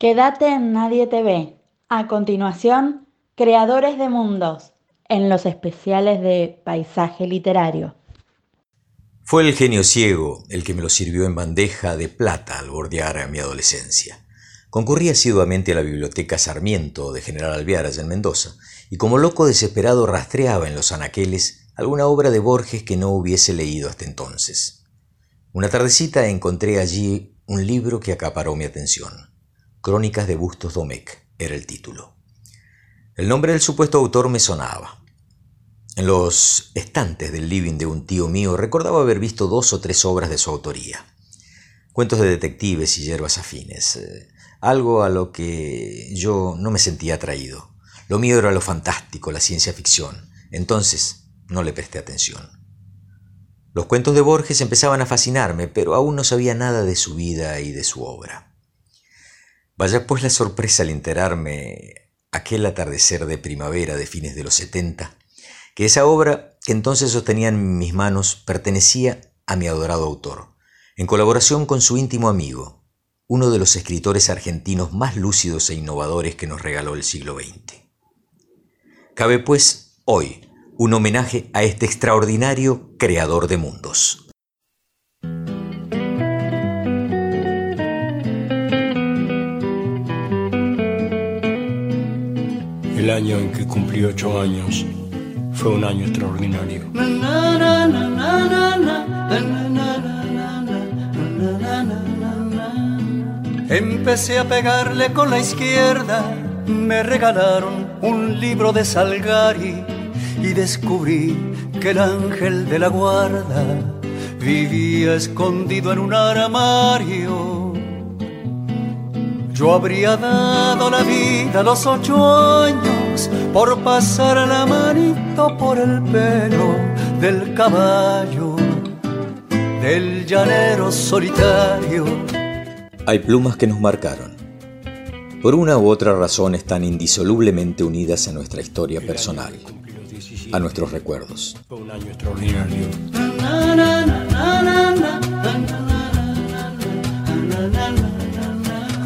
Quédate en Nadie te ve. A continuación, Creadores de Mundos, en los especiales de Paisaje Literario. Fue el genio ciego el que me lo sirvió en bandeja de plata al bordear mi adolescencia. Concurrí asiduamente a la biblioteca Sarmiento de General Alvear en Mendoza, y como loco desesperado rastreaba en los anaqueles alguna obra de Borges que no hubiese leído hasta entonces. Una tardecita encontré allí un libro que acaparó mi atención. Crónicas de Bustos Domecq era el título. El nombre del supuesto autor me sonaba. En los estantes del living de un tío mío recordaba haber visto dos o tres obras de su autoría. Cuentos de detectives y hierbas afines. Eh, algo a lo que yo no me sentía atraído. Lo mío era lo fantástico, la ciencia ficción. Entonces no le presté atención. Los cuentos de Borges empezaban a fascinarme, pero aún no sabía nada de su vida y de su obra. Vaya pues la sorpresa al enterarme aquel atardecer de primavera de fines de los setenta, que esa obra que entonces sostenía en mis manos pertenecía a mi adorado autor, en colaboración con su íntimo amigo, uno de los escritores argentinos más lúcidos e innovadores que nos regaló el siglo XX. Cabe pues hoy un homenaje a este extraordinario creador de mundos. El año en que cumplí ocho años fue un año extraordinario. Empecé a pegarle con la izquierda, me regalaron un libro de Salgari y descubrí que el ángel de la guarda vivía escondido en un armario yo habría dado la vida a los ocho años por pasar la manito por el pelo del caballo, del llanero solitario. Hay plumas que nos marcaron. Por una u otra razón están indisolublemente unidas a nuestra historia personal, a nuestros recuerdos. un año extraordinario.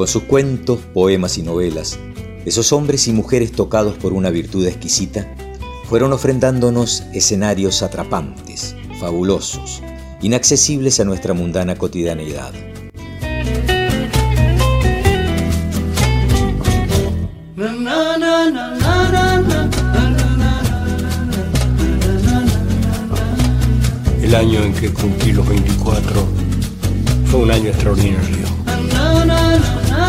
con sus cuentos, poemas y novelas, esos hombres y mujeres tocados por una virtud exquisita, fueron ofrendándonos escenarios atrapantes, fabulosos, inaccesibles a nuestra mundana cotidianeidad. El año en que cumplí los 24 fue un año extraordinario.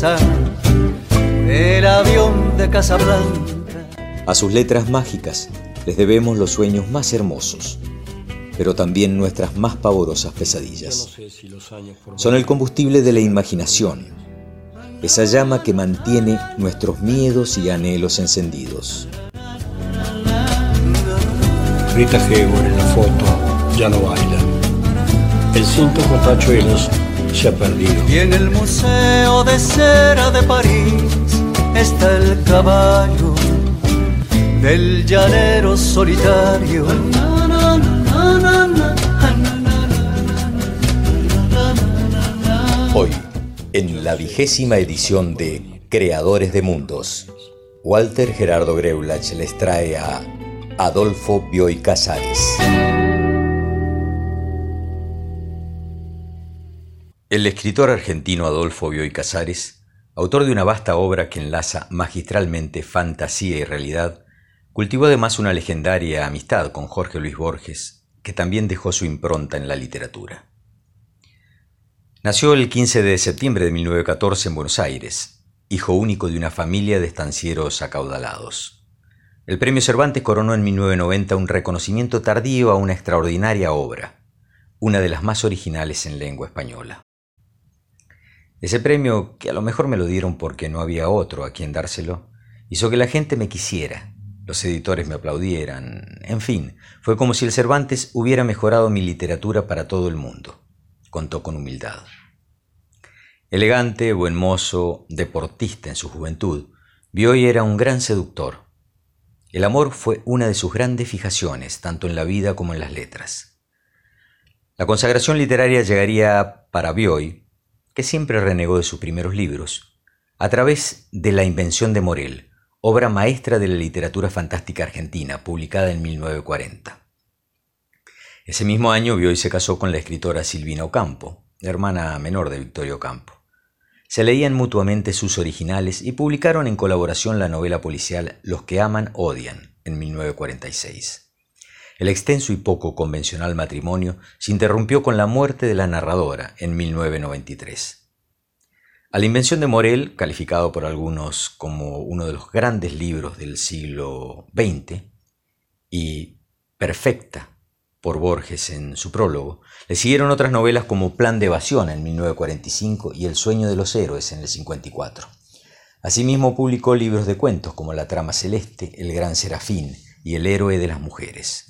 del avión de Casablanca. A sus letras mágicas les debemos los sueños más hermosos, pero también nuestras más pavorosas pesadillas. Son el combustible de la imaginación, esa llama que mantiene nuestros miedos y anhelos encendidos. Rita Hayworth en la foto ya no baila. El cinto con tachuelos se ha perdido. Y en el Museo de Cera de París está el caballo del llanero solitario. Hoy, en la vigésima edición de Creadores de Mundos, Walter Gerardo Greulach les trae a Adolfo Bioy Casares. El escritor argentino Adolfo Bioy Casares, autor de una vasta obra que enlaza magistralmente fantasía y realidad, cultivó además una legendaria amistad con Jorge Luis Borges, que también dejó su impronta en la literatura. Nació el 15 de septiembre de 1914 en Buenos Aires, hijo único de una familia de estancieros acaudalados. El premio Cervantes coronó en 1990 un reconocimiento tardío a una extraordinaria obra, una de las más originales en lengua española. Ese premio, que a lo mejor me lo dieron porque no había otro a quien dárselo, hizo que la gente me quisiera, los editores me aplaudieran, en fin, fue como si el Cervantes hubiera mejorado mi literatura para todo el mundo, contó con humildad. Elegante, buen mozo, deportista en su juventud, Bioy era un gran seductor. El amor fue una de sus grandes fijaciones, tanto en la vida como en las letras. La consagración literaria llegaría para Bioy que siempre renegó de sus primeros libros, a través de La Invención de Morel, obra maestra de la literatura fantástica argentina, publicada en 1940. Ese mismo año vio y se casó con la escritora Silvina Ocampo, hermana menor de Victorio Ocampo. Se leían mutuamente sus originales y publicaron en colaboración la novela policial Los que aman odian, en 1946. El extenso y poco convencional matrimonio se interrumpió con la muerte de la narradora en 1993. A la invención de Morel, calificado por algunos como uno de los grandes libros del siglo XX, y perfecta por Borges en su prólogo, le siguieron otras novelas como Plan de Evasión en 1945 y El sueño de los héroes en el 54. Asimismo publicó libros de cuentos como La trama celeste, El gran serafín y El héroe de las mujeres.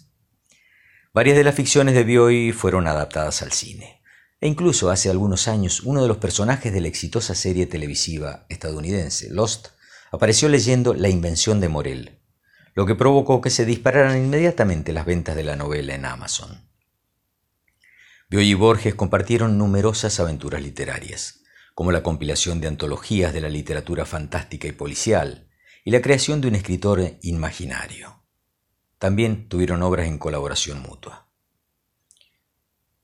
Varias de las ficciones de Bioy fueron adaptadas al cine. E incluso hace algunos años uno de los personajes de la exitosa serie televisiva estadounidense Lost apareció leyendo La invención de Morel, lo que provocó que se dispararan inmediatamente las ventas de la novela en Amazon. Bioy y Borges compartieron numerosas aventuras literarias, como la compilación de antologías de la literatura fantástica y policial, y la creación de un escritor imaginario. También tuvieron obras en colaboración mutua.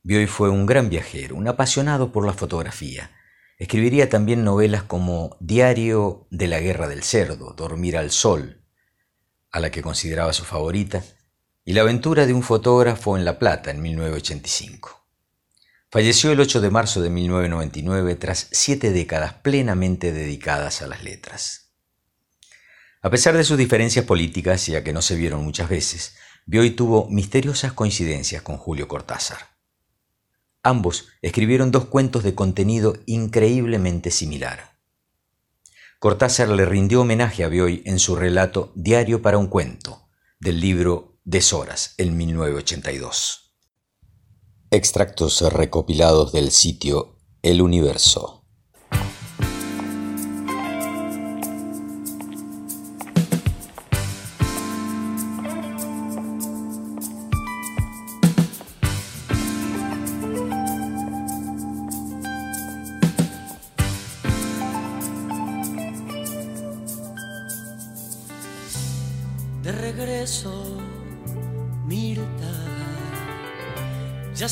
Bioy fue un gran viajero, un apasionado por la fotografía. Escribiría también novelas como Diario de la Guerra del Cerdo, Dormir al Sol, a la que consideraba su favorita, y La aventura de un fotógrafo en La Plata en 1985. Falleció el 8 de marzo de 1999 tras siete décadas plenamente dedicadas a las letras. A pesar de sus diferencias políticas, ya que no se vieron muchas veces, Bioy tuvo misteriosas coincidencias con Julio Cortázar. Ambos escribieron dos cuentos de contenido increíblemente similar. Cortázar le rindió homenaje a Bioy en su relato Diario para un cuento, del libro Deshoras, en 1982. Extractos recopilados del sitio El Universo.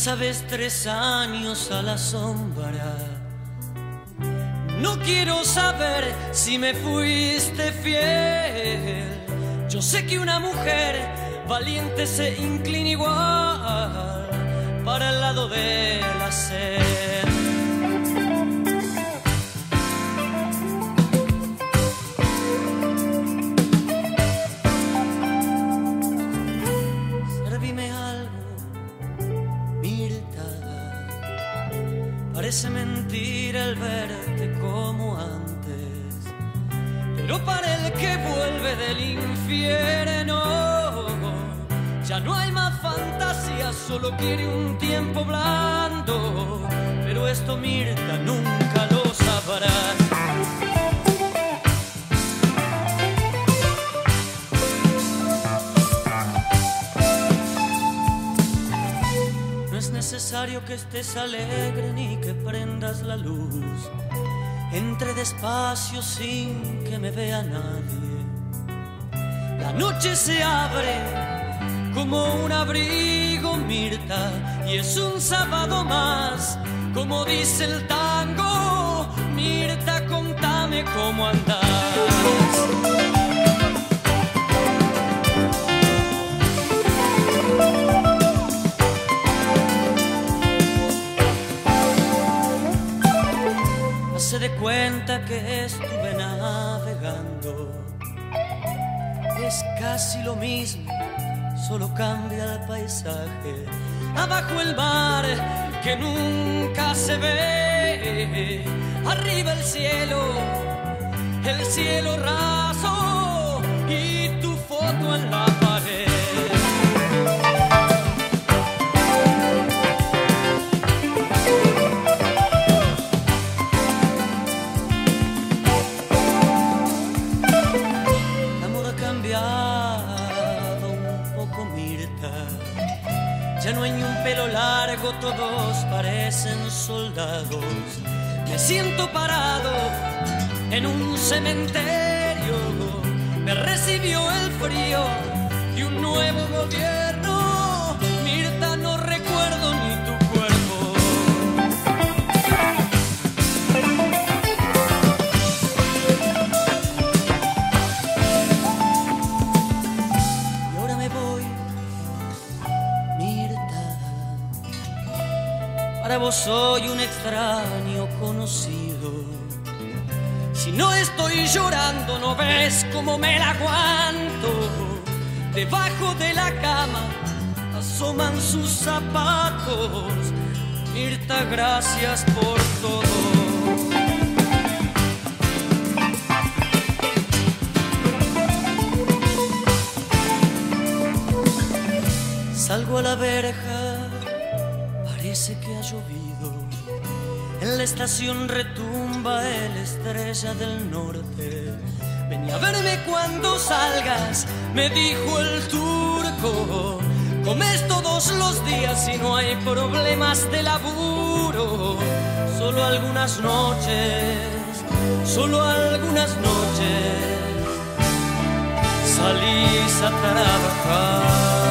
Sabes, tres años a la sombra. No quiero saber si me fuiste fiel. Yo sé que una mujer valiente se inclina igual para el lado de la sed. Verte como antes, pero para el que vuelve del infierno, ya no hay más fantasía, solo quiere un tiempo blando, pero esto Mirta nunca lo sabrá. Que estés alegre ni que prendas la luz. Entre despacio sin que me vea nadie. La noche se abre como un abrigo Mirta y es un sábado más como dice el tango, Mirta, contame cómo andás. De cuenta que estuve navegando. Es casi lo mismo, solo cambia el paisaje. Abajo el mar que nunca se ve. Arriba el cielo, el cielo raso y tu foto en la pared. Ya no hay un pelo largo, todos parecen soldados. Me siento parado en un cementerio. Me recibió el frío y un nuevo gobierno. Soy un extraño conocido. Si no estoy llorando, no ves cómo me la aguanto. Debajo de la cama asoman sus zapatos. Mirta, gracias por todo. Salgo a la verja, parece que ha llovido. En la estación retumba el estrella del norte. Ven a verme cuando salgas, me dijo el turco. Comes todos los días y no hay problemas de laburo. Solo algunas noches, solo algunas noches salís a trabajar.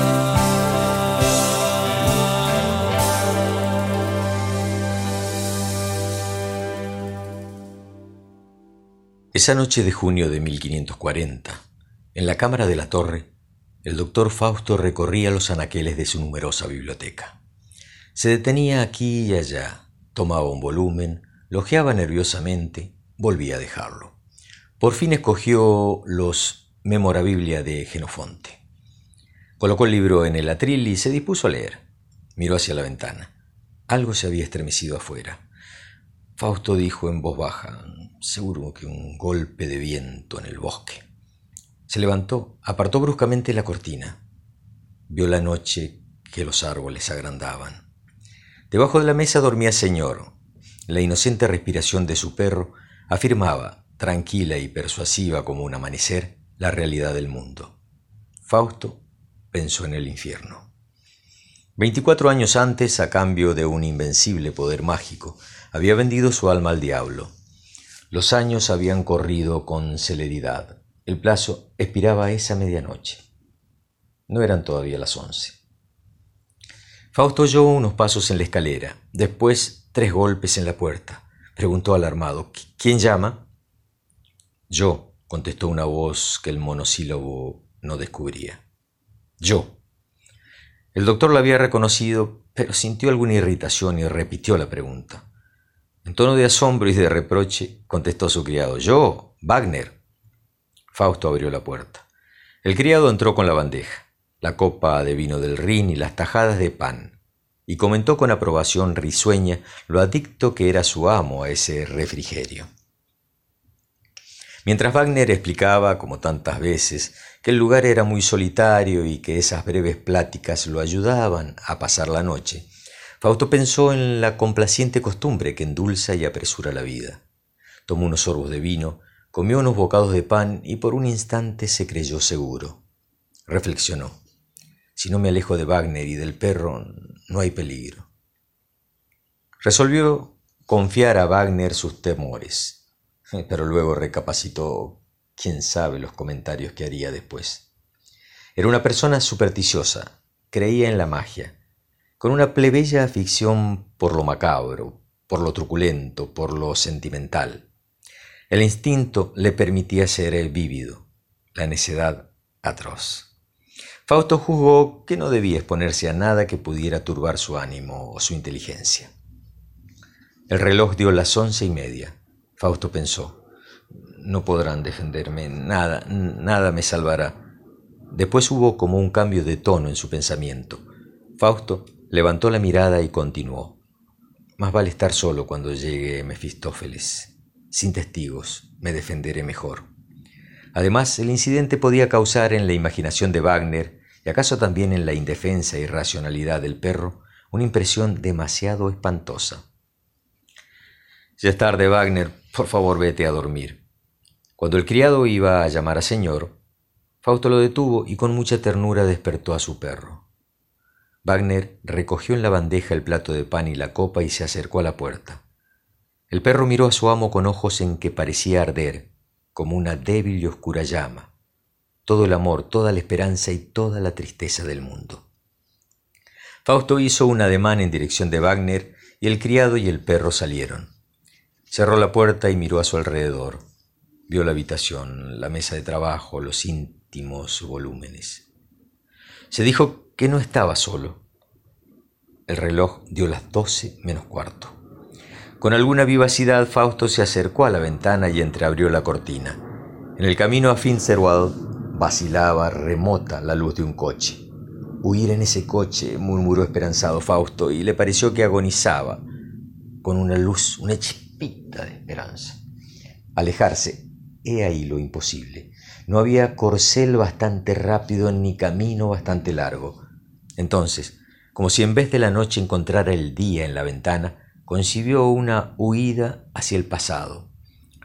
Esa noche de junio de 1540, en la cámara de la torre, el doctor Fausto recorría los anaqueles de su numerosa biblioteca. Se detenía aquí y allá, tomaba un volumen, lojeaba nerviosamente, volvía a dejarlo. Por fin escogió los Memorabilia de Genofonte. Colocó el libro en el atril y se dispuso a leer. Miró hacia la ventana. Algo se había estremecido afuera. Fausto dijo en voz baja, seguro que un golpe de viento en el bosque. Se levantó, apartó bruscamente la cortina. Vio la noche que los árboles agrandaban. Debajo de la mesa dormía señor. La inocente respiración de su perro afirmaba, tranquila y persuasiva como un amanecer, la realidad del mundo. Fausto pensó en el infierno. Veinticuatro años antes, a cambio de un invencible poder mágico, había vendido su alma al diablo. Los años habían corrido con celeridad. El plazo expiraba esa medianoche. No eran todavía las once. Fausto oyó unos pasos en la escalera, después tres golpes en la puerta. Preguntó alarmado, ¿quién llama? Yo, contestó una voz que el monosílabo no descubría. Yo. El doctor la había reconocido, pero sintió alguna irritación y repitió la pregunta. En tono de asombro y de reproche, contestó su criado. Yo, Wagner. Fausto abrió la puerta. El criado entró con la bandeja, la copa de vino del Rin y las tajadas de pan, y comentó con aprobación risueña lo adicto que era su amo a ese refrigerio. Mientras Wagner explicaba, como tantas veces, que el lugar era muy solitario y que esas breves pláticas lo ayudaban a pasar la noche, Fausto pensó en la complaciente costumbre que endulza y apresura la vida. Tomó unos sorbos de vino, comió unos bocados de pan y por un instante se creyó seguro. Reflexionó. Si no me alejo de Wagner y del perro, no hay peligro. Resolvió confiar a Wagner sus temores, pero luego recapacitó quién sabe los comentarios que haría después. Era una persona supersticiosa, creía en la magia, con una plebeya afición por lo macabro, por lo truculento, por lo sentimental. El instinto le permitía ser vívido, la necedad atroz. Fausto juzgó que no debía exponerse a nada que pudiera turbar su ánimo o su inteligencia. El reloj dio las once y media. Fausto pensó, no podrán defenderme, nada, nada me salvará. Después hubo como un cambio de tono en su pensamiento. Fausto levantó la mirada y continuó. Más vale estar solo cuando llegue Mefistófeles. Sin testigos, me defenderé mejor. Además, el incidente podía causar en la imaginación de Wagner, y acaso también en la indefensa y racionalidad del perro, una impresión demasiado espantosa. Ya es tarde, Wagner, por favor vete a dormir. Cuando el criado iba a llamar a señor, Fausto lo detuvo y con mucha ternura despertó a su perro. Wagner recogió en la bandeja el plato de pan y la copa y se acercó a la puerta. El perro miró a su amo con ojos en que parecía arder, como una débil y oscura llama, todo el amor, toda la esperanza y toda la tristeza del mundo. Fausto hizo un ademán en dirección de Wagner y el criado y el perro salieron. Cerró la puerta y miró a su alrededor. Vio la habitación, la mesa de trabajo, los íntimos volúmenes. Se dijo que no estaba solo. El reloj dio las doce menos cuarto. Con alguna vivacidad Fausto se acercó a la ventana y entreabrió la cortina. En el camino a Finsterwald vacilaba remota la luz de un coche. Huir en ese coche, murmuró esperanzado Fausto, y le pareció que agonizaba con una luz, una chispita de esperanza. Alejarse, he ahí lo imposible. No había corcel bastante rápido ni camino bastante largo. Entonces, como si en vez de la noche encontrara el día en la ventana, concibió una huida hacia el pasado,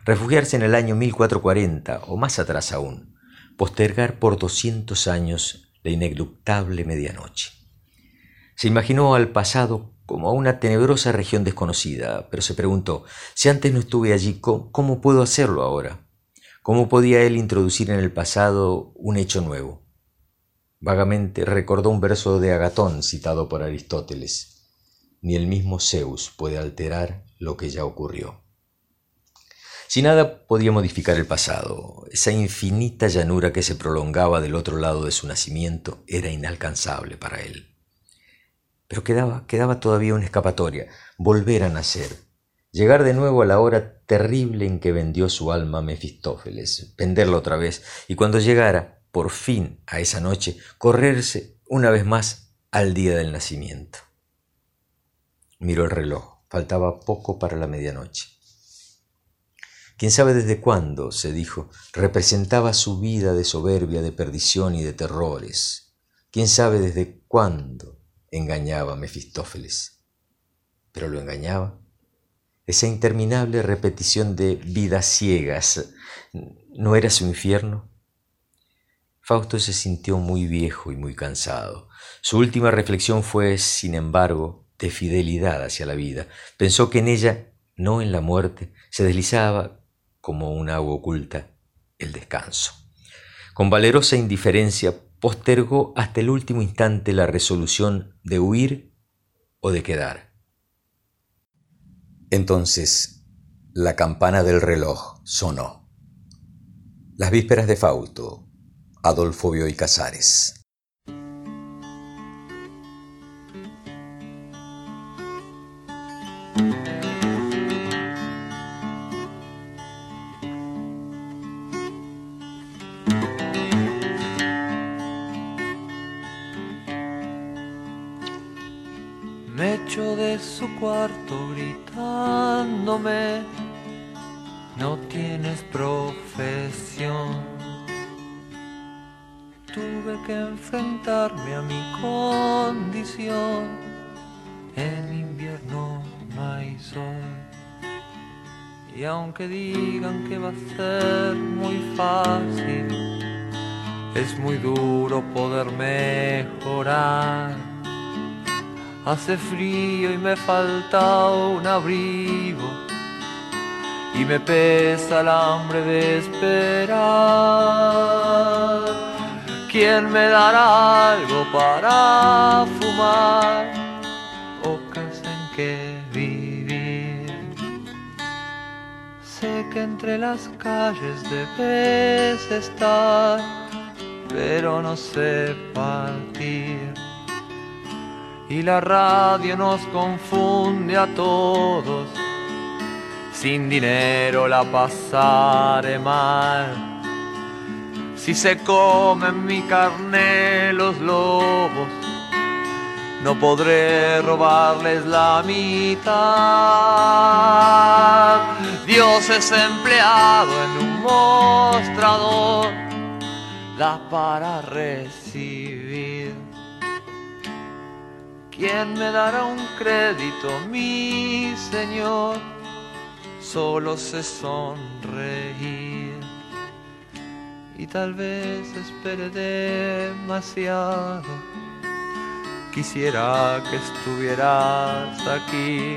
refugiarse en el año 1440 o más atrás aún, postergar por doscientos años la ineluctable medianoche. Se imaginó al pasado como a una tenebrosa región desconocida, pero se preguntó, si antes no estuve allí, ¿cómo, puedo hacerlo ahora? ¿Cómo podía él introducir en el pasado un hecho nuevo? Vagamente recordó un verso de Agatón citado por Aristóteles. Ni el mismo Zeus puede alterar lo que ya ocurrió. Si nada podía modificar el pasado, esa infinita llanura que se prolongaba del otro lado de su nacimiento era inalcanzable para él. Pero quedaba, quedaba todavía una escapatoria, volver a nacer, llegar de nuevo a la hora terrible en que vendió su alma a Mefistófeles, venderla otra vez, y cuando llegara, por fin a esa noche, correrse una vez más al día del nacimiento. Miró el reloj, faltaba poco para la medianoche. Quién sabe desde cuándo, se dijo, representaba su vida de soberbia, de perdición y de terrores. Quién sabe desde cuándo engañaba a Mefistófeles. Pero lo engañaba. Esa interminable repetición de vidas ciegas, ¿no era su infierno? Fausto se sintió muy viejo y muy cansado. Su última reflexión fue, sin embargo, de fidelidad hacia la vida. Pensó que en ella, no en la muerte, se deslizaba, como un agua oculta, el descanso. Con valerosa indiferencia postergó hasta el último instante la resolución de huir o de quedar. Entonces, la campana del reloj sonó. Las vísperas de Fausto, Adolfo Bioy Casares. Me echo de su cuarto gritándome, no tienes profesión tuve que enfrentarme a mi condición. En invierno no hay sol. Y aunque digan que va a ser muy fácil, es muy duro poder mejorar. Hace frío y me falta un abrigo y me pesa el hambre de esperar. ¿Quién me dará algo para fumar o en que vivir? que entre las calles debes estar, pero no sé partir. Y la radio nos confunde a todos, sin dinero la pasaré mal si se comen mi carne los lobos, no podré robarles la mitad. Dios es empleado en un mostrador, da para recibir. ¿Quién me dará un crédito, mi Señor? Solo sé sonreír y tal vez espere demasiado. Quisiera que estuvieras aquí.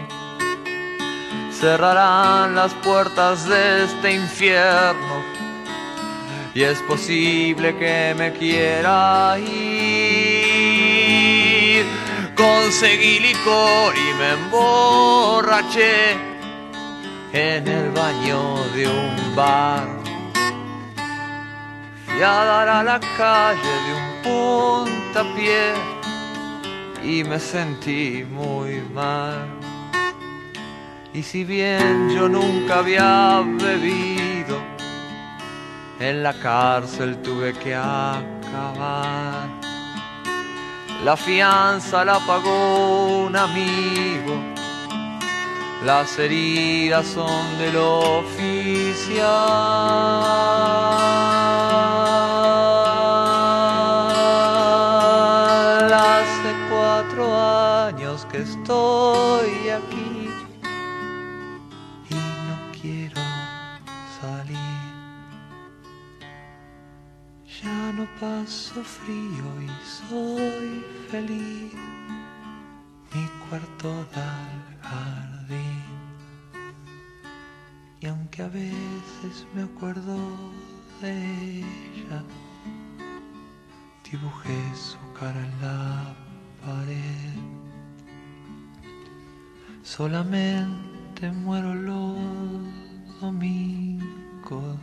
Cerrarán las puertas de este infierno y es posible que me quiera ir. Conseguí licor y me emborraché en el baño de un bar a dar a la calle de un puntapié y me sentí muy mal. Y si bien yo nunca había bebido, en la cárcel tuve que acabar. La fianza la pagó un amigo, las heridas son del oficial. Estoy aquí y no quiero salir. Ya no paso frío y soy feliz. Mi cuarto da al jardín. Y aunque a veces me acuerdo de ella, dibujé su cara en la pared solamente muero los domingos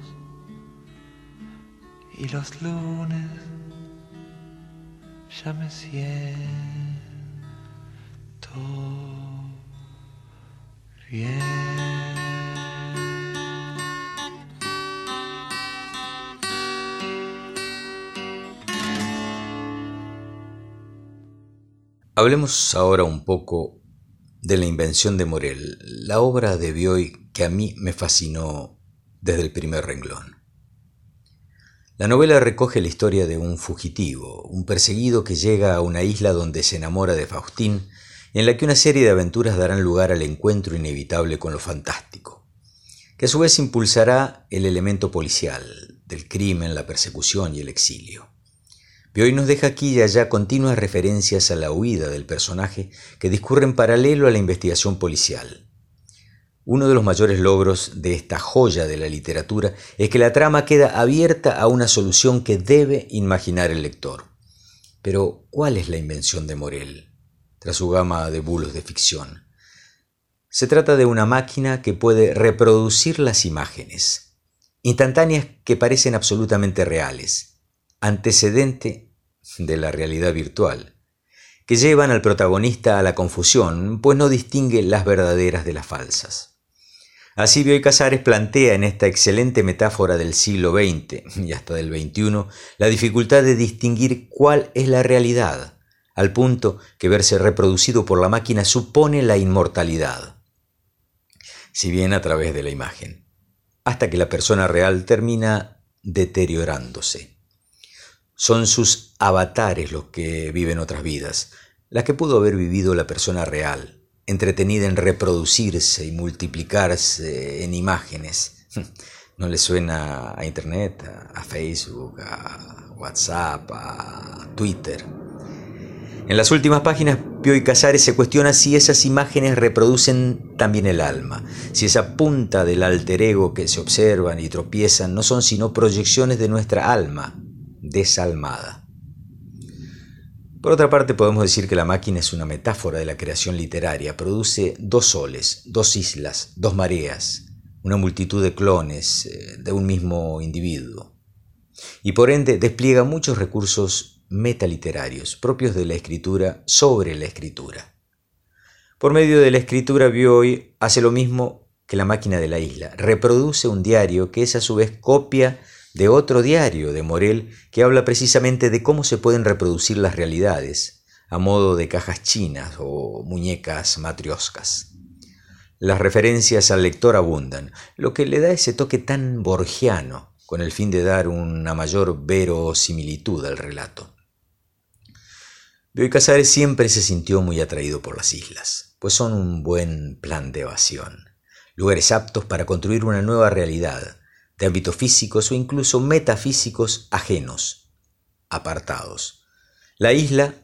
y los lunes ya me siento bien. Hablemos ahora un poco de la invención de Morel, la obra de Bioy que a mí me fascinó desde el primer renglón. La novela recoge la historia de un fugitivo, un perseguido que llega a una isla donde se enamora de Faustín, en la que una serie de aventuras darán lugar al encuentro inevitable con lo fantástico, que a su vez impulsará el elemento policial, del crimen, la persecución y el exilio. Y hoy nos deja aquí y allá continuas referencias a la huida del personaje que discurren paralelo a la investigación policial. Uno de los mayores logros de esta joya de la literatura es que la trama queda abierta a una solución que debe imaginar el lector. Pero, ¿cuál es la invención de Morel, tras su gama de bulos de ficción? Se trata de una máquina que puede reproducir las imágenes, instantáneas que parecen absolutamente reales, antecedente de la realidad virtual, que llevan al protagonista a la confusión, pues no distingue las verdaderas de las falsas. Así Bioy Casares plantea en esta excelente metáfora del siglo XX y hasta del XXI la dificultad de distinguir cuál es la realidad, al punto que verse reproducido por la máquina supone la inmortalidad, si bien a través de la imagen, hasta que la persona real termina deteriorándose. Son sus avatares los que viven otras vidas, las que pudo haber vivido la persona real, entretenida en reproducirse y multiplicarse en imágenes. ¿No le suena a Internet, a Facebook, a WhatsApp, a Twitter? En las últimas páginas, Pio y Casares se cuestiona si esas imágenes reproducen también el alma, si esa punta del alter ego que se observan y tropiezan no son sino proyecciones de nuestra alma, desalmada. Por otra parte, podemos decir que la máquina es una metáfora de la creación literaria. Produce dos soles, dos islas, dos mareas, una multitud de clones eh, de un mismo individuo, y por ende despliega muchos recursos metaliterarios propios de la escritura sobre la escritura. Por medio de la escritura, Bioy hace lo mismo que la máquina de la isla, reproduce un diario que es a su vez copia de otro diario de Morel que habla precisamente de cómo se pueden reproducir las realidades, a modo de cajas chinas o muñecas matrioscas. Las referencias al lector abundan, lo que le da ese toque tan borgiano, con el fin de dar una mayor verosimilitud al relato. Bioy Casares siempre se sintió muy atraído por las islas, pues son un buen plan de evasión, lugares aptos para construir una nueva realidad, de ámbitos físicos o incluso metafísicos ajenos, apartados. La isla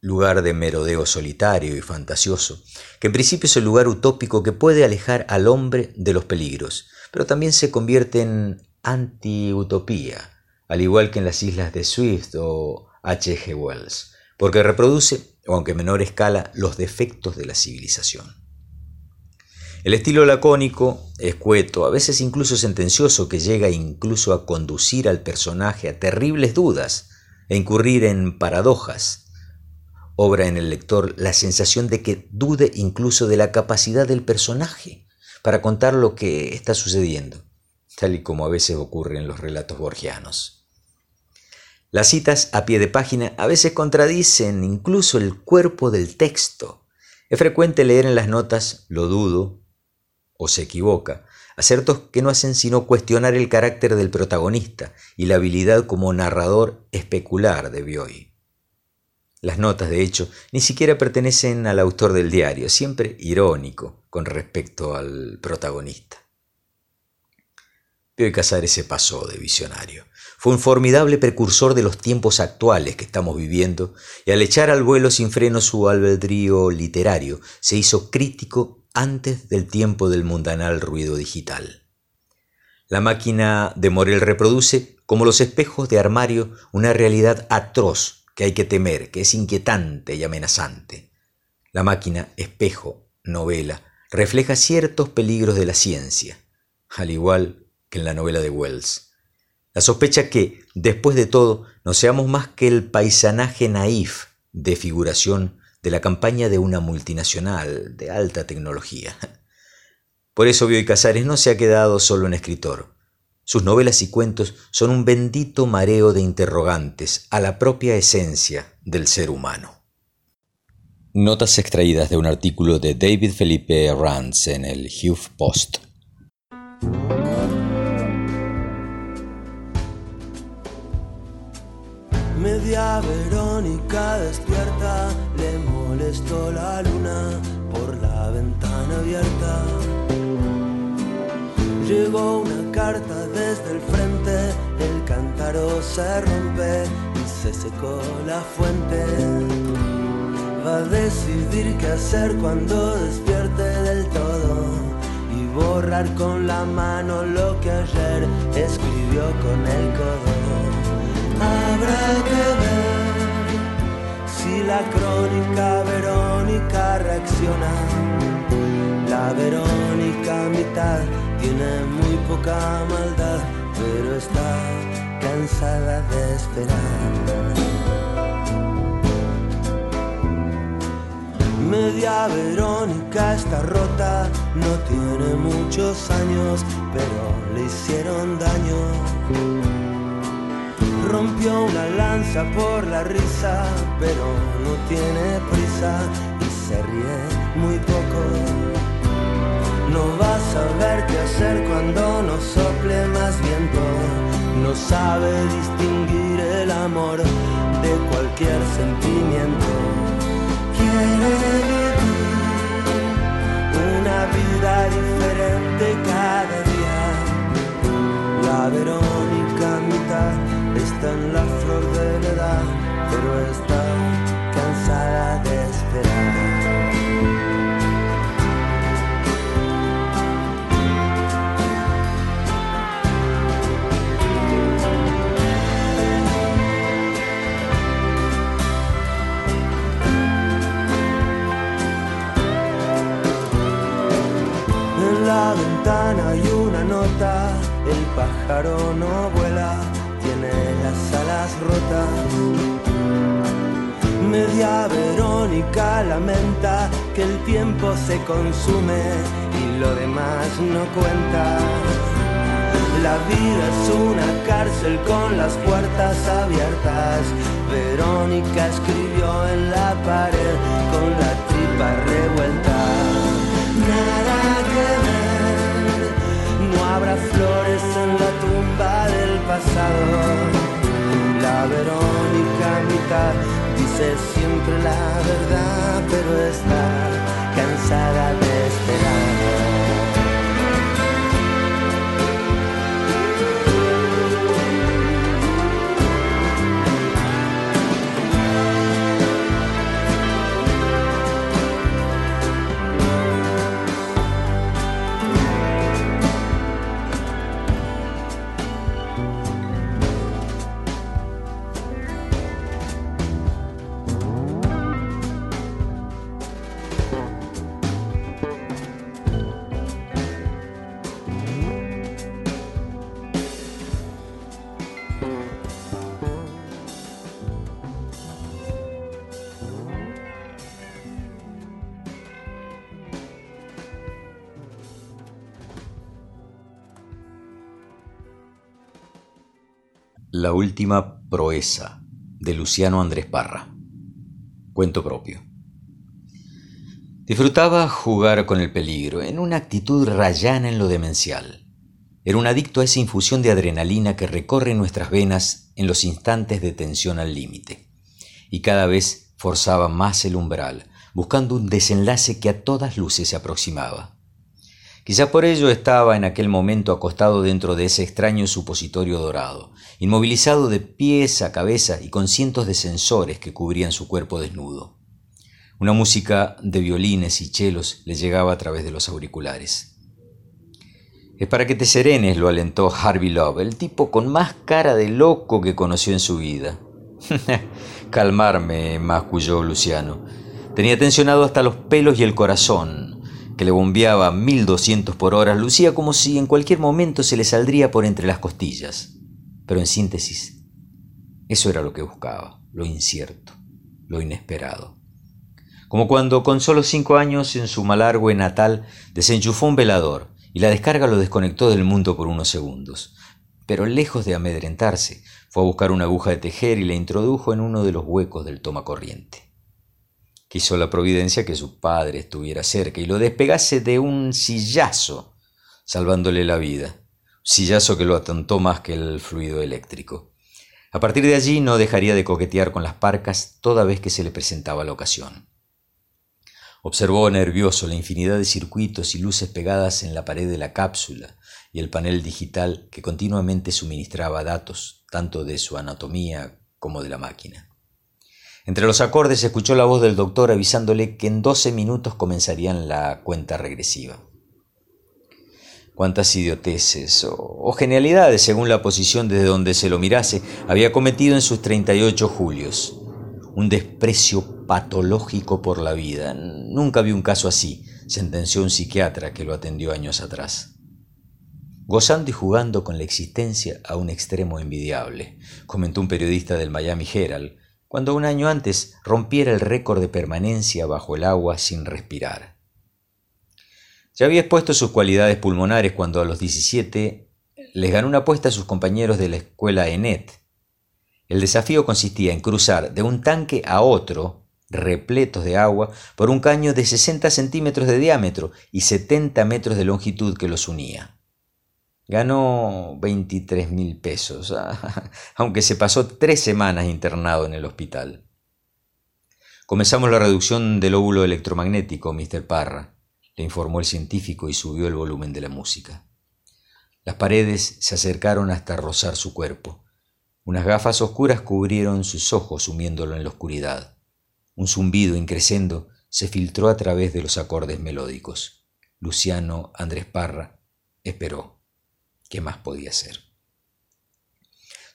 lugar de merodeo solitario y fantasioso, que en principio es el lugar utópico que puede alejar al hombre de los peligros, pero también se convierte en anti-utopía, al igual que en las islas de Swift o H.G. Wells, porque reproduce, aunque en menor escala, los defectos de la civilización. El estilo lacónico, escueto, a veces incluso sentencioso, que llega incluso a conducir al personaje a terribles dudas e incurrir en paradojas, obra en el lector la sensación de que dude incluso de la capacidad del personaje para contar lo que está sucediendo, tal y como a veces ocurre en los relatos borgianos. Las citas a pie de página a veces contradicen incluso el cuerpo del texto. Es frecuente leer en las notas lo dudo o se equivoca, acertos que no hacen sino cuestionar el carácter del protagonista y la habilidad como narrador especular de Bioy. Las notas, de hecho, ni siquiera pertenecen al autor del diario, siempre irónico con respecto al protagonista. Pío Casares se pasó de visionario. Fue un formidable precursor de los tiempos actuales que estamos viviendo y al echar al vuelo sin freno su albedrío literario, se hizo crítico antes del tiempo del mundanal ruido digital. La máquina de Morel reproduce, como los espejos de armario, una realidad atroz que hay que temer, que es inquietante y amenazante. La máquina, espejo, novela, refleja ciertos peligros de la ciencia, al igual que en la novela de Wells. La sospecha que, después de todo, no seamos más que el paisanaje naif de figuración de la campaña de una multinacional de alta tecnología. Por eso Bioy Casares no se ha quedado solo en escritor. Sus novelas y cuentos son un bendito mareo de interrogantes a la propia esencia del ser humano. Notas extraídas de un artículo de David Felipe Ranz en el Huff Post. Media Verónica despierta, la luna por la ventana abierta Llegó una carta desde el frente, el cántaro se rompe y se secó la fuente. Va a decidir qué hacer cuando despierte del todo y borrar con la mano lo que ayer escribió con el codo. Habrá que ver la crónica Verónica reacciona. La Verónica mitad tiene muy poca maldad, pero está cansada de esperar. Media Verónica está rota, no tiene muchos años, pero le hicieron daño. Rompió una lanza por la risa, pero no tiene prisa y se ríe muy poco. No va a saber qué hacer cuando no sople más viento. No sabe distinguir el amor de cualquier sentimiento. Quiere vivir una vida diferente cada día. La Verónica mitad está en la flor de la edad, pero está cansada de esperar. En la ventana hay una nota, el pájaro no vuelve rotas. Media Verónica lamenta que el tiempo se consume y lo demás no cuenta. La vida es una cárcel con las puertas abiertas. Verónica escribió en la pared con la tripa revuelta. Nada que ver, no habrá flores en la tumba del pasado. Verónica mitad dice siempre la verdad, pero está cansada de última proeza de Luciano Andrés Parra. Cuento propio. Disfrutaba jugar con el peligro, en una actitud rayana en lo demencial. Era un adicto a esa infusión de adrenalina que recorre nuestras venas en los instantes de tensión al límite. Y cada vez forzaba más el umbral, buscando un desenlace que a todas luces se aproximaba. Quizá por ello estaba en aquel momento acostado dentro de ese extraño supositorio dorado, inmovilizado de pies a cabeza y con cientos de sensores que cubrían su cuerpo desnudo. Una música de violines y chelos le llegaba a través de los auriculares. Es para que te serenes, lo alentó Harvey Love, el tipo con más cara de loco que conoció en su vida. Calmarme, masculló Luciano. Tenía tensionado hasta los pelos y el corazón, que le bombeaba 1200 por hora, lucía como si en cualquier momento se le saldría por entre las costillas. Pero en síntesis, eso era lo que buscaba, lo incierto, lo inesperado. Como cuando con solo cinco años en su malargüe natal desenchufó un velador y la descarga lo desconectó del mundo por unos segundos. Pero lejos de amedrentarse, fue a buscar una aguja de tejer y la introdujo en uno de los huecos del toma corriente. Quiso la providencia que su padre estuviera cerca y lo despegase de un sillazo, salvándole la vida. Sillazo que lo atontó más que el fluido eléctrico. A partir de allí no dejaría de coquetear con las parcas toda vez que se le presentaba la ocasión. Observó nervioso la infinidad de circuitos y luces pegadas en la pared de la cápsula y el panel digital que continuamente suministraba datos tanto de su anatomía como de la máquina. Entre los acordes escuchó la voz del doctor avisándole que en doce minutos comenzarían la cuenta regresiva. Cuántas idioteces o, genialidades, según la posición desde donde se lo mirase, había cometido en sus 38 julios. Un desprecio patológico por la vida. Nunca vi un caso así, sentenció un psiquiatra que lo atendió años atrás. Gozando y jugando con la existencia a un extremo envidiable, comentó un periodista del Miami Herald, cuando un año antes rompiera el récord de permanencia bajo el agua sin respirar. Ya había expuesto sus cualidades pulmonares cuando a los 17 les ganó una apuesta a sus compañeros de la escuela ENET. El desafío consistía en cruzar de un tanque a otro, repletos de agua, por un caño de 60 centímetros de diámetro y 70 metros de longitud que los unía. Ganó 23 mil pesos, aunque se pasó tres semanas internado en el hospital. Comenzamos la reducción del óvulo electromagnético, Mr. Parra, le informó el científico y subió el volumen de la música. Las paredes se acercaron hasta rozar su cuerpo. Unas gafas oscuras cubrieron sus ojos sumiéndolo en la oscuridad. Un zumbido increscendo se filtró a través de los acordes melódicos. Luciano Andrés Parra esperó. ¿Qué más podía ser?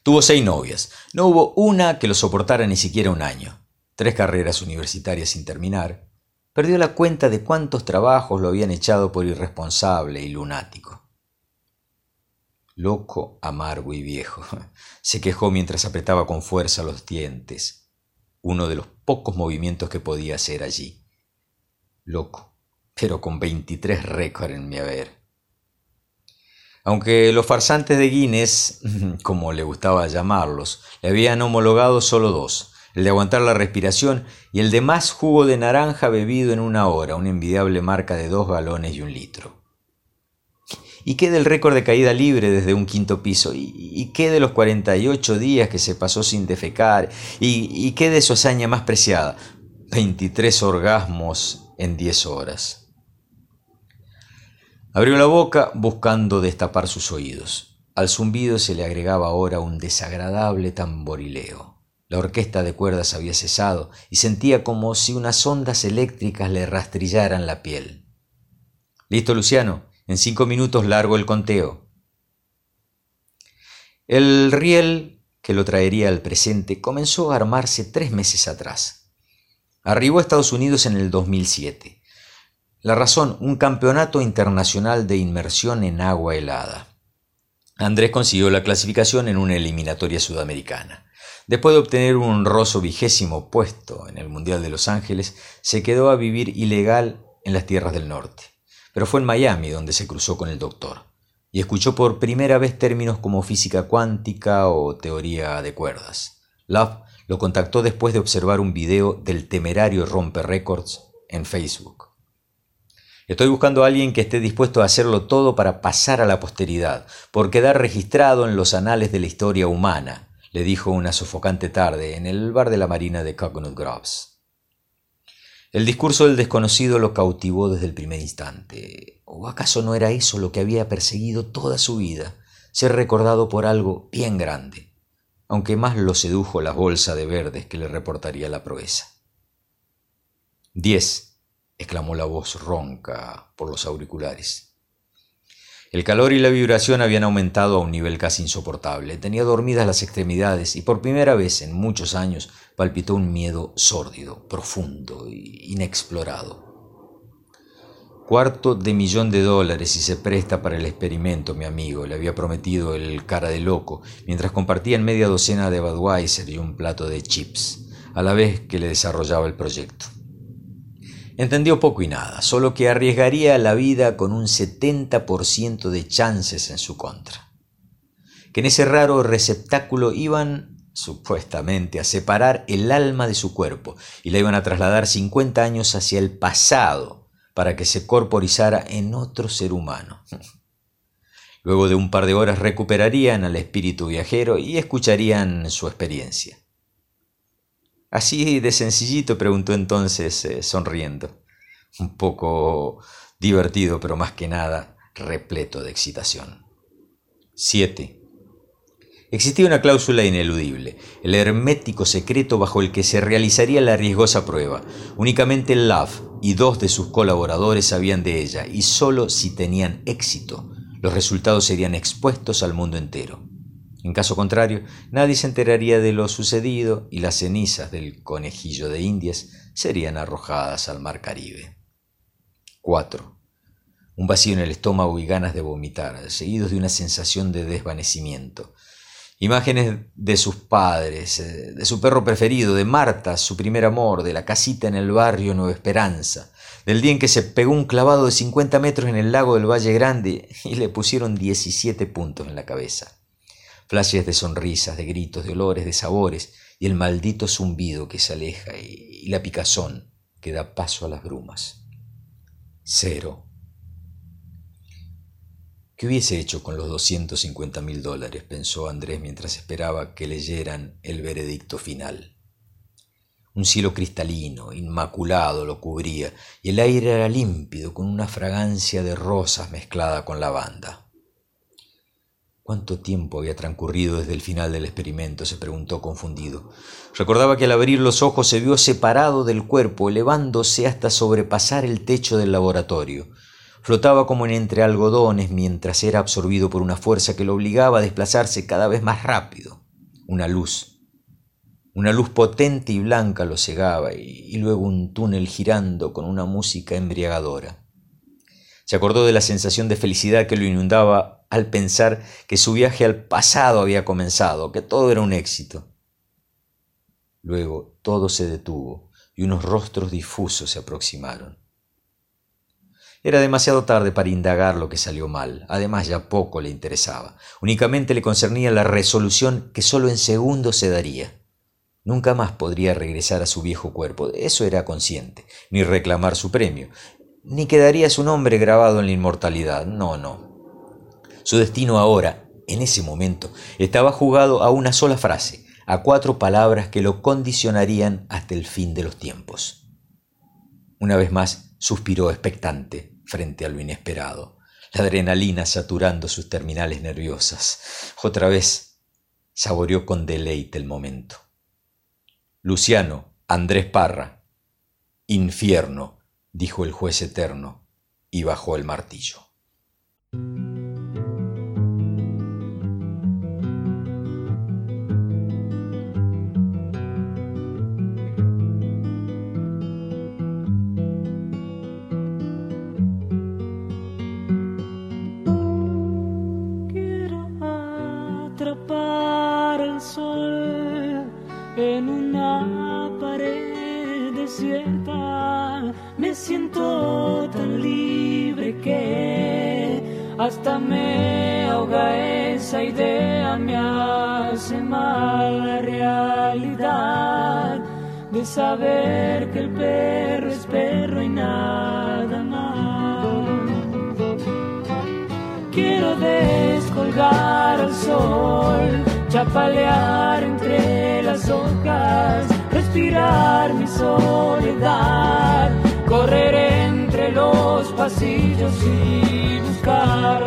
Tuvo seis novias. No hubo una que lo soportara ni siquiera un año. Tres carreras universitarias sin terminar. Perdió la cuenta de cuántos trabajos lo habían echado por irresponsable y lunático. Loco, amargo y viejo. Se quejó mientras apretaba con fuerza los dientes, uno de los pocos movimientos que podía hacer allí. Loco, pero con 23 récords en mi haber. Aunque los farsantes de Guinness, como le gustaba llamarlos, le habían homologado solo dos, el de aguantar la respiración y el de más jugo de naranja bebido en una hora, una envidiable marca de dos galones y un litro. ¿Y qué del récord de caída libre desde un quinto piso? ¿Y, qué de los 48 días que se pasó sin defecar? ¿Y, ¿Y qué de su hazaña más preciada? 23 orgasmos en 10 horas. Abrió la boca buscando destapar sus oídos. Al zumbido se le agregaba ahora un desagradable tamborileo. La orquesta de cuerdas había cesado y sentía como si unas ondas eléctricas le rastrillaran la piel. Listo, Luciano. En cinco minutos largo el conteo. El riel que lo traería al presente comenzó a armarse tres meses atrás. Arribó a Estados Unidos en el 2007. La razón, un campeonato internacional de inmersión en agua helada. Andrés consiguió la clasificación en una eliminatoria sudamericana. Después de obtener un honroso vigésimo puesto en el Mundial de Los Ángeles, se quedó a vivir ilegal en las tierras del norte. Pero fue en Miami donde se cruzó con el doctor y escuchó por primera vez términos como física cuántica o teoría de cuerdas. Love lo contactó después de observar un video del temerario Romper Records en Facebook. Estoy buscando a alguien que esté dispuesto a hacerlo todo para pasar a la posteridad, por quedar registrado en los anales de la historia humana, le dijo una sofocante tarde en el bar de la Marina de Coconut Groves. El discurso del desconocido lo cautivó desde el primer instante. ¿O acaso no era eso lo que había perseguido toda su vida? Ser recordado por algo bien grande, aunque más lo sedujo la bolsa de verdes que le reportaría la proeza. 10 exclamó la voz ronca por los auriculares. El calor y la vibración habían aumentado a un nivel casi insoportable. Tenía dormidas las extremidades y por primera vez en muchos años palpitó un miedo sórdido, profundo e inexplorado. Cuarto de millón de dólares y se presta para el experimento, mi amigo, le había prometido el cara de loco, mientras compartían media docena de Budweiser y un plato de chips, a la vez que le desarrollaba el proyecto. Entendió poco y nada, solo que arriesgaría la vida con un 70% de chances en su contra. Que en ese raro receptáculo iban, supuestamente, a separar el alma de su cuerpo y la iban a trasladar 50 años hacia el pasado para que se corporizara en otro ser humano. Luego de un par de horas recuperarían al espíritu viajero y escucharían su experiencia. Así de sencillito, preguntó entonces, eh, sonriendo. Un poco divertido, pero más que nada repleto de excitación. 7. Existía una cláusula ineludible, el hermético secreto bajo el que se realizaría la riesgosa prueba. Únicamente Love y dos de sus colaboradores sabían de ella, y sólo si tenían éxito, los resultados serían expuestos al mundo entero. En caso contrario, nadie se enteraría de lo sucedido y las cenizas del conejillo de Indias serían arrojadas al mar Caribe. 4. Un vacío en el estómago y ganas de vomitar, seguidos de una sensación de desvanecimiento. Imágenes de sus padres, eh, de su perro preferido, de Marta, su primer amor, de la casita en el barrio Nueva Esperanza, del día en que se pegó un clavado de 50 metros en el lago del Valle Grande y le pusieron 17 puntos en la cabeza flashes de sonrisas, de gritos, de olores, de sabores, y el maldito zumbido que se aleja y, la picazón que da paso a las brumas. Cero. ¿Qué hubiese hecho con los 250 mil dólares? pensó Andrés mientras esperaba que leyeran el veredicto final. Un cielo cristalino, inmaculado, lo cubría, y el aire era límpido, con una fragancia de rosas mezclada con lavanda. ¿Cuánto tiempo había transcurrido desde el final del experimento? se preguntó confundido. Recordaba que al abrir los ojos se vio separado del cuerpo, elevándose hasta sobrepasar el techo del laboratorio. Flotaba como en entre algodones mientras era absorbido por una fuerza que lo obligaba a desplazarse cada vez más rápido. Una luz. Una luz potente y blanca lo cegaba y, luego un túnel girando con una música embriagadora. Se acordó de la sensación de felicidad que lo inundaba al pensar que su viaje al pasado había comenzado, que todo era un éxito. Luego todo se detuvo y unos rostros difusos se aproximaron. Era demasiado tarde para indagar lo que salió mal, además ya poco le interesaba, únicamente le concernía la resolución que solo en segundos se daría. Nunca más podría regresar a su viejo cuerpo, de eso era consciente, ni reclamar su premio, ni quedaría su nombre grabado en la inmortalidad, no, no. Su destino ahora, en ese momento, estaba jugado a una sola frase, a cuatro palabras que lo condicionarían hasta el fin de los tiempos. Una vez más suspiró expectante frente a lo inesperado, la adrenalina saturando sus terminales nerviosas. Otra vez saboreó con deleite el momento. Luciano, Andrés Parra. Infierno, dijo el juez eterno, y bajó el martillo. Saber que el perro es perro y nada más. Quiero descolgar al sol, chapalear entre las hojas, respirar mi soledad, correr entre los pasillos y buscar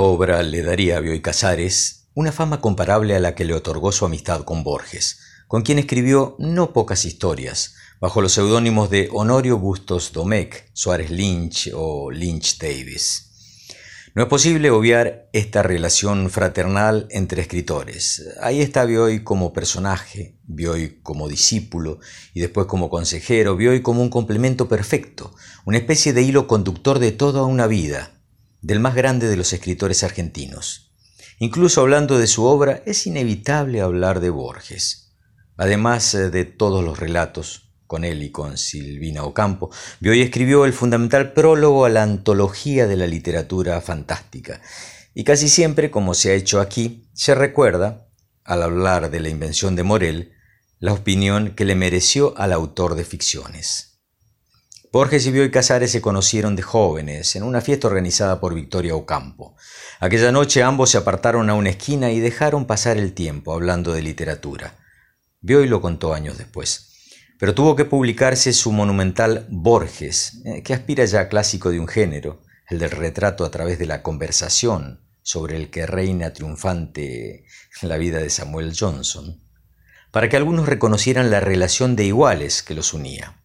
Obra le daría a Bioy Casares una fama comparable a la que le otorgó su amistad con Borges, con quien escribió no pocas historias, bajo los seudónimos de Honorio Bustos Domecq, Suárez Lynch o Lynch Davis. No es posible obviar esta relación fraternal entre escritores. Ahí está Bioy como personaje, Bioy como discípulo y después como consejero, Bioy como un complemento perfecto, una especie de hilo conductor de toda una vida, del más grande de los escritores argentinos. Incluso hablando de su obra, es inevitable hablar de Borges. Además eh, de todos los relatos, con él y con Silvina Ocampo, Bioy escribió el fundamental prólogo a la antología de la literatura fantástica. Y casi siempre, como se ha hecho aquí, se recuerda, al hablar de la invención de Morel, la opinión que le mereció al autor de ficciones. Borges y Bioy Casares se conocieron de jóvenes en una fiesta organizada por Victoria Ocampo. Aquella noche ambos se apartaron a una esquina y dejaron pasar el tiempo hablando de literatura. Bioy lo contó años después pero tuvo que publicarse su monumental Borges, eh, que aspira ya a clásico de un género, el del retrato a través de la conversación sobre el que reina triunfante la vida de Samuel Johnson, para que algunos reconocieran la relación de iguales que los unía.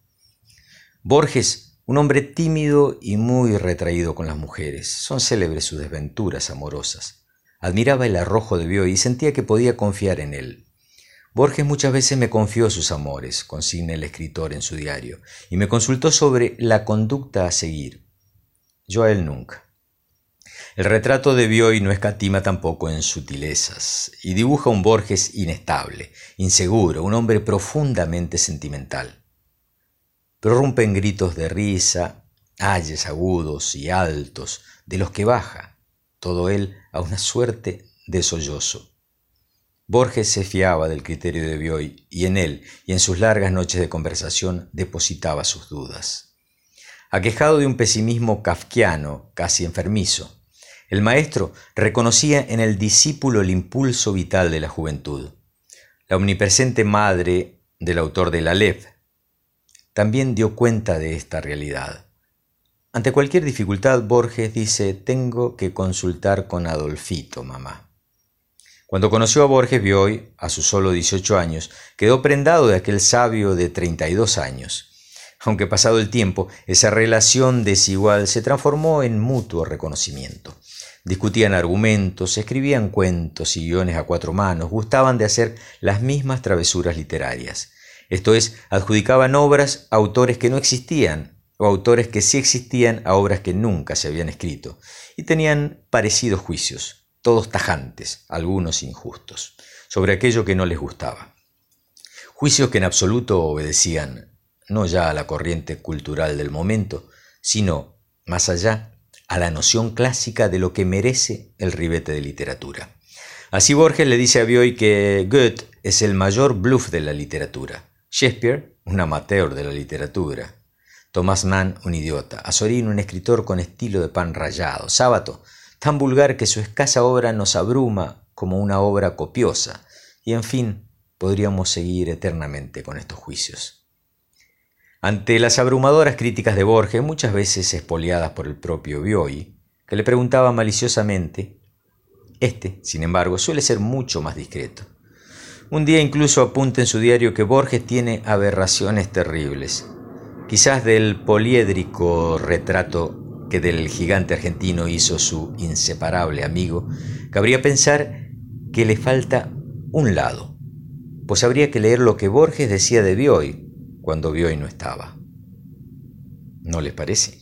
Borges, un hombre tímido y muy retraído con las mujeres, son célebres sus desventuras amorosas. Admiraba el arrojo de Bioy y sentía que podía confiar en él. Borges muchas veces me confió sus amores, consigna el escritor en su diario, y me consultó sobre la conducta a seguir. Yo a él nunca. El retrato de Bioy no escatima tampoco en sutilezas, y dibuja un Borges inestable, inseguro, un hombre profundamente sentimental. Prorrumpe en gritos de risa, ayes agudos y altos, de los que baja, todo él a una suerte de sollozo. Borges se fiaba del criterio de Bioy y en él y en sus largas noches de conversación depositaba sus dudas. Aquejado de un pesimismo kafkiano, casi enfermizo, el maestro reconocía en el discípulo el impulso vital de la juventud. La omnipresente madre del autor de la Lev también dio cuenta de esta realidad. Ante cualquier dificultad, Borges dice, tengo que consultar con Adolfito, mamá. Cuando conoció a Borges Bioy, a sus solo 18 años, quedó prendado de aquel sabio de 32 años. Aunque pasado el tiempo, esa relación desigual se transformó en mutuo reconocimiento. Discutían argumentos, escribían cuentos y guiones a cuatro manos, gustaban de hacer las mismas travesuras literarias. Esto es, adjudicaban obras a autores que no existían o autores que sí existían a obras que nunca se habían escrito, y tenían parecidos juicios todos tajantes, algunos injustos, sobre aquello que no les gustaba. Juicios que en absoluto obedecían no ya a la corriente cultural del momento, sino, más allá, a la noción clásica de lo que merece el ribete de literatura. Así Borges le dice a Bioy que Goethe es el mayor bluff de la literatura, Shakespeare un amateur de la literatura, Thomas Mann un idiota, Azorín un escritor con estilo de pan rayado, Sábato tan vulgar que su escasa obra nos abruma como una obra copiosa, y en fin, podríamos seguir eternamente con estos juicios. Ante las abrumadoras críticas de Borges, muchas veces expoliadas por el propio Bioy, que le preguntaba maliciosamente, este, sin embargo, suele ser mucho más discreto. Un día incluso apunta en su diario que Borges tiene aberraciones terribles, quizás del poliédrico retrato que del gigante argentino hizo su inseparable amigo, cabría pensar que le falta un lado, pues habría que leer lo que Borges decía de Bioy cuando Bioy no estaba. ¿No les parece?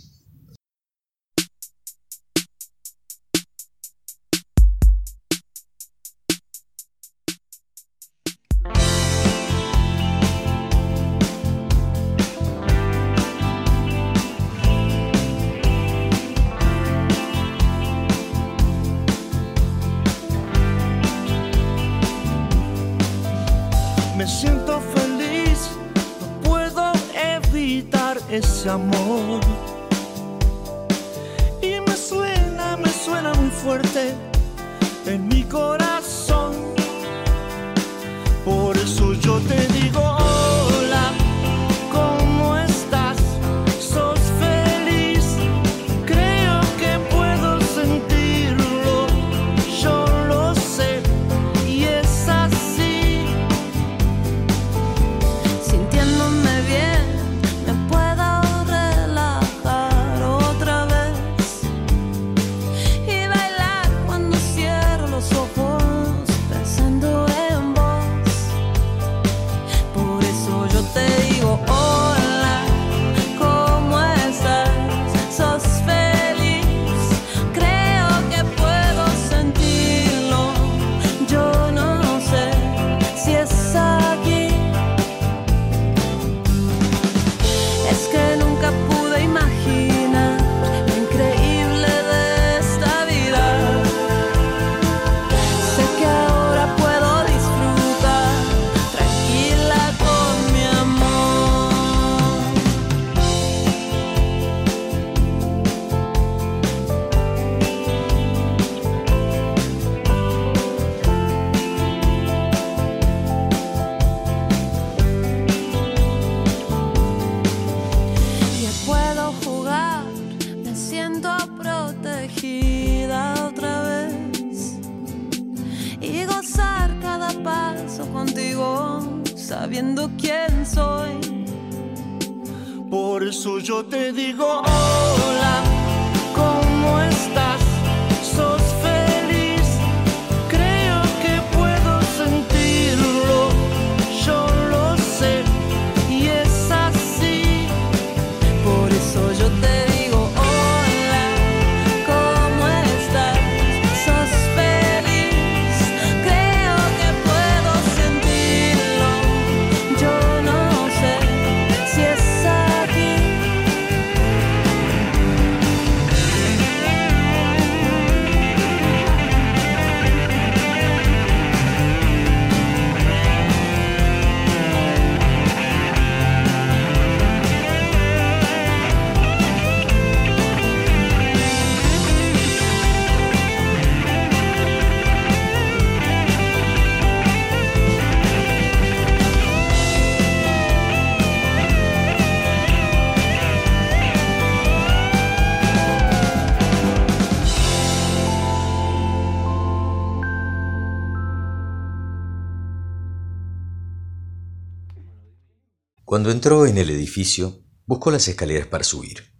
Cuando entró en el edificio, buscó las escaleras para subir.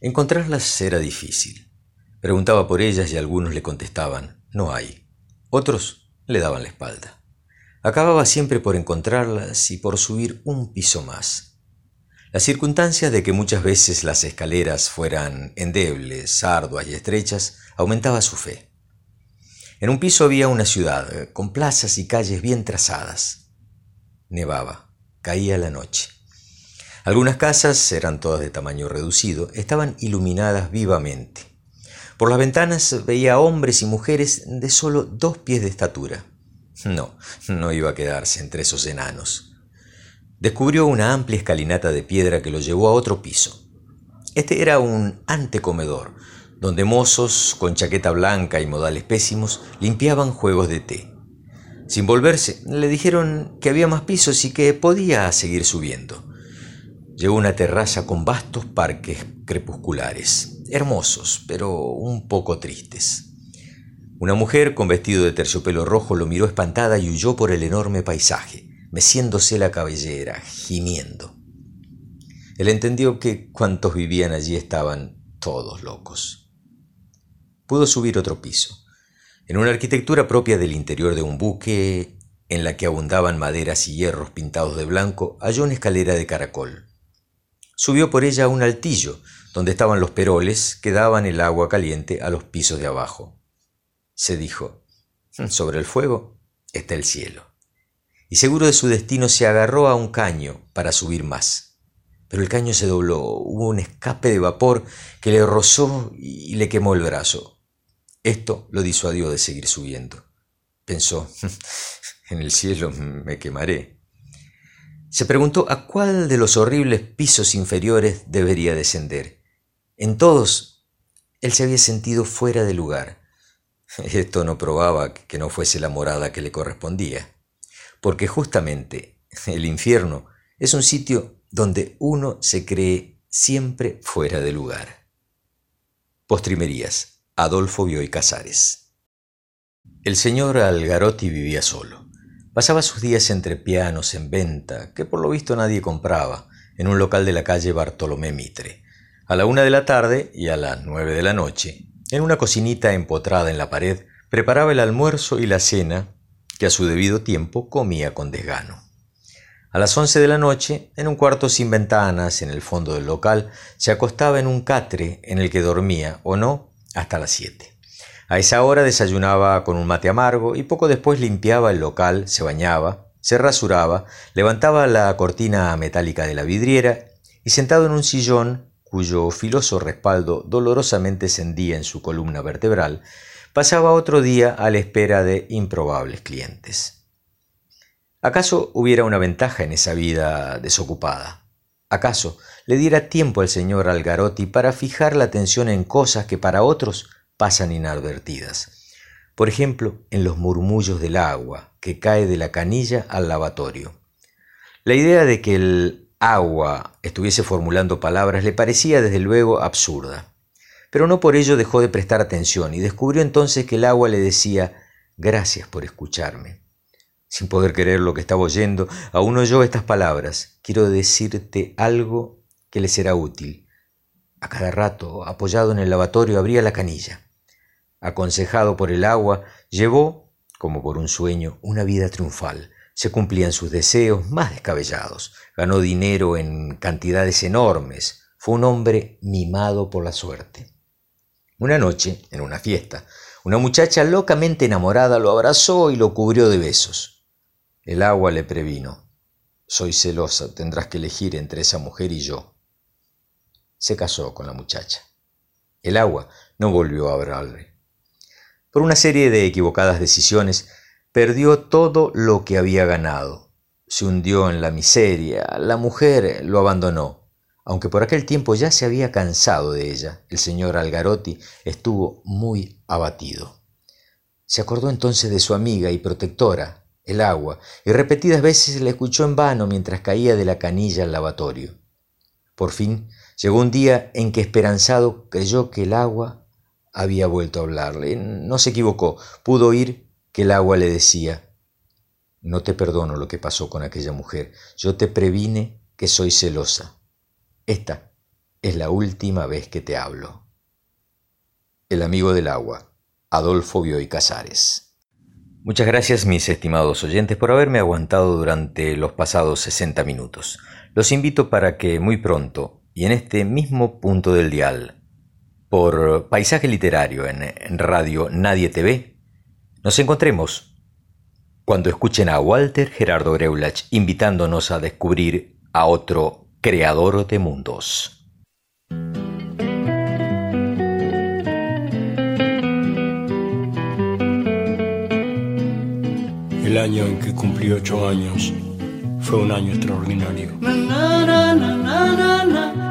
Encontrarlas era difícil. Preguntaba por ellas y algunos le contestaban, no hay. Otros le daban la espalda. Acababa siempre por encontrarlas y por subir un piso más. La circunstancia de que muchas veces las escaleras fueran endebles, arduas y estrechas aumentaba su fe. En un piso había una ciudad, con plazas y calles bien trazadas. Nevaba, caía la noche. Algunas casas, eran todas de tamaño reducido, estaban iluminadas vivamente. Por las ventanas veía hombres y mujeres de solo dos pies de estatura. No, no iba a quedarse entre esos enanos. Descubrió una amplia escalinata de piedra que lo llevó a otro piso. Este era un antecomedor, donde mozos con chaqueta blanca y modales pésimos limpiaban juegos de té. Sin volverse, le dijeron que había más pisos y que podía seguir subiendo. Llegó a una terraza con vastos parques crepusculares, hermosos, pero un poco tristes. Una mujer con vestido de terciopelo rojo lo miró espantada y huyó por el enorme paisaje, meciéndose la cabellera, gimiendo. Él entendió que cuantos vivían allí estaban todos locos. Pudo subir otro piso. En una arquitectura propia del interior de un buque, en la que abundaban maderas y hierros pintados de blanco, halló una escalera de caracol. Subió por ella a un altillo, donde estaban los peroles que daban el agua caliente a los pisos de abajo. Se dijo, sobre el fuego está el cielo. Y seguro de su destino se agarró a un caño para subir más. Pero el caño se dobló, hubo un escape de vapor que le rozó y le quemó el brazo. Esto lo disuadió de seguir subiendo. Pensó, en el cielo me quemaré. Se preguntó a cuál de los horribles pisos inferiores debería descender. En todos, él se había sentido fuera de lugar. Esto no probaba que no fuese la morada que le correspondía, porque justamente el infierno es un sitio donde uno se cree siempre fuera de lugar. Postrimerías. Adolfo Bioy Casares. El señor Algarotti vivía solo. Pasaba sus días entre pianos en venta, que por lo visto nadie compraba, en un local de la calle Bartolomé Mitre. A la una de la tarde y a las nueve de la noche, en una cocinita empotrada en la pared, preparaba el almuerzo y la cena, que a su debido tiempo comía con desgano. A las once de la noche, en un cuarto sin ventanas, en el fondo del local, se acostaba en un catre en el que dormía, o no, hasta las siete. A esa hora desayunaba con un mate amargo y poco después limpiaba el local, se bañaba, se rasuraba, levantaba la cortina metálica de la vidriera y sentado en un sillón cuyo filoso respaldo dolorosamente cendía en su columna vertebral, pasaba otro día a la espera de improbables clientes. ¿Acaso hubiera una ventaja en esa vida desocupada? ¿Acaso le diera tiempo al señor Algarotti para fijar la atención en cosas que para otros pasan inadvertidas? Por ejemplo, en los murmullos del agua que cae de la canilla al lavatorio. La idea de que el agua estuviese formulando palabras le parecía desde luego absurda, pero no por ello dejó de prestar atención y descubrió entonces que el agua le decía gracias por escucharme. Sin poder creer lo que estaba oyendo, aún oyó estas palabras. Quiero decirte algo que le será útil. A cada rato, apoyado en el lavatorio, abría la canilla. Aconsejado por el agua, llevó, como por un sueño, una vida triunfal. Se cumplían sus deseos más descabellados. Ganó dinero en cantidades enormes. Fue un hombre mimado por la suerte. Una noche, en una fiesta, una muchacha locamente enamorada lo abrazó y lo cubrió de besos. El agua le previno. Soy celosa, tendrás que elegir entre esa mujer y yo. Se casó con la muchacha. El agua no volvió a hablarle. Por una serie de equivocadas decisiones, perdió todo lo que había ganado. Se hundió en la miseria, la mujer lo abandonó. Aunque por aquel tiempo ya se había cansado de ella, el señor Algarotti estuvo muy abatido. Se acordó entonces de su amiga y protectora, el agua, y repetidas veces la escuchó en vano mientras caía de la canilla al lavatorio. Por fin llegó un día en que esperanzado creyó que el agua había vuelto a hablarle. No se equivocó, pudo oír que el agua le decía, no te perdono lo que pasó con aquella mujer, yo te previne que soy celosa. Esta es la última vez que te hablo. El amigo del agua, Adolfo Bioy Casares. Muchas gracias mis estimados oyentes por haberme aguantado durante los pasados 60 minutos. Los invito para que muy pronto y en este mismo punto del dial, por Paisaje Literario en Radio Nadie TV, nos encontremos cuando escuchen a Walter Gerardo Greulach invitándonos a descubrir a otro creador de mundos. El año en que cumplí ocho años fue un año extraordinario.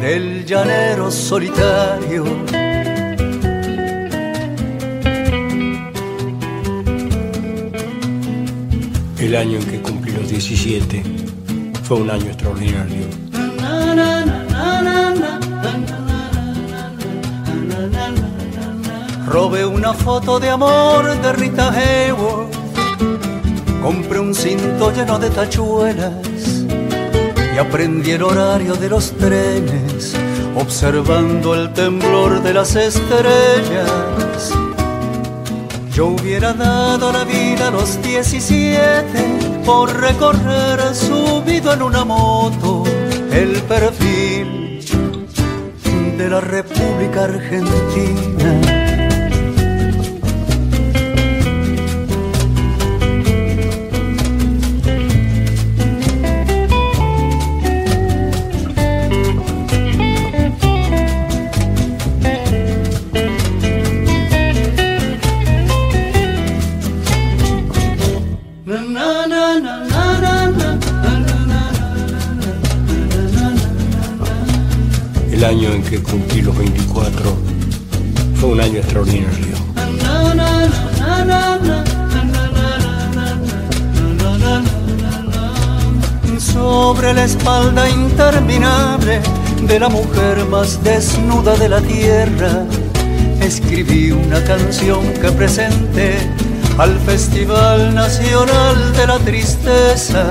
del llanero solitario. El año en que cumplí los 17 fue un año extraordinario. Robé una foto de amor de Rita Hayworth. Compré un cinto lleno de tachuelas y aprendí el horario de los trenes, observando el temblor de las estrellas. Yo hubiera dado la vida a los 17 por recorrer subido en una moto el perfil de la República Argentina. Que cumplí los 24 fue un año extraordinario. Sobre la espalda interminable de la mujer más desnuda de la tierra, escribí una canción que presenté al Festival Nacional de la Tristeza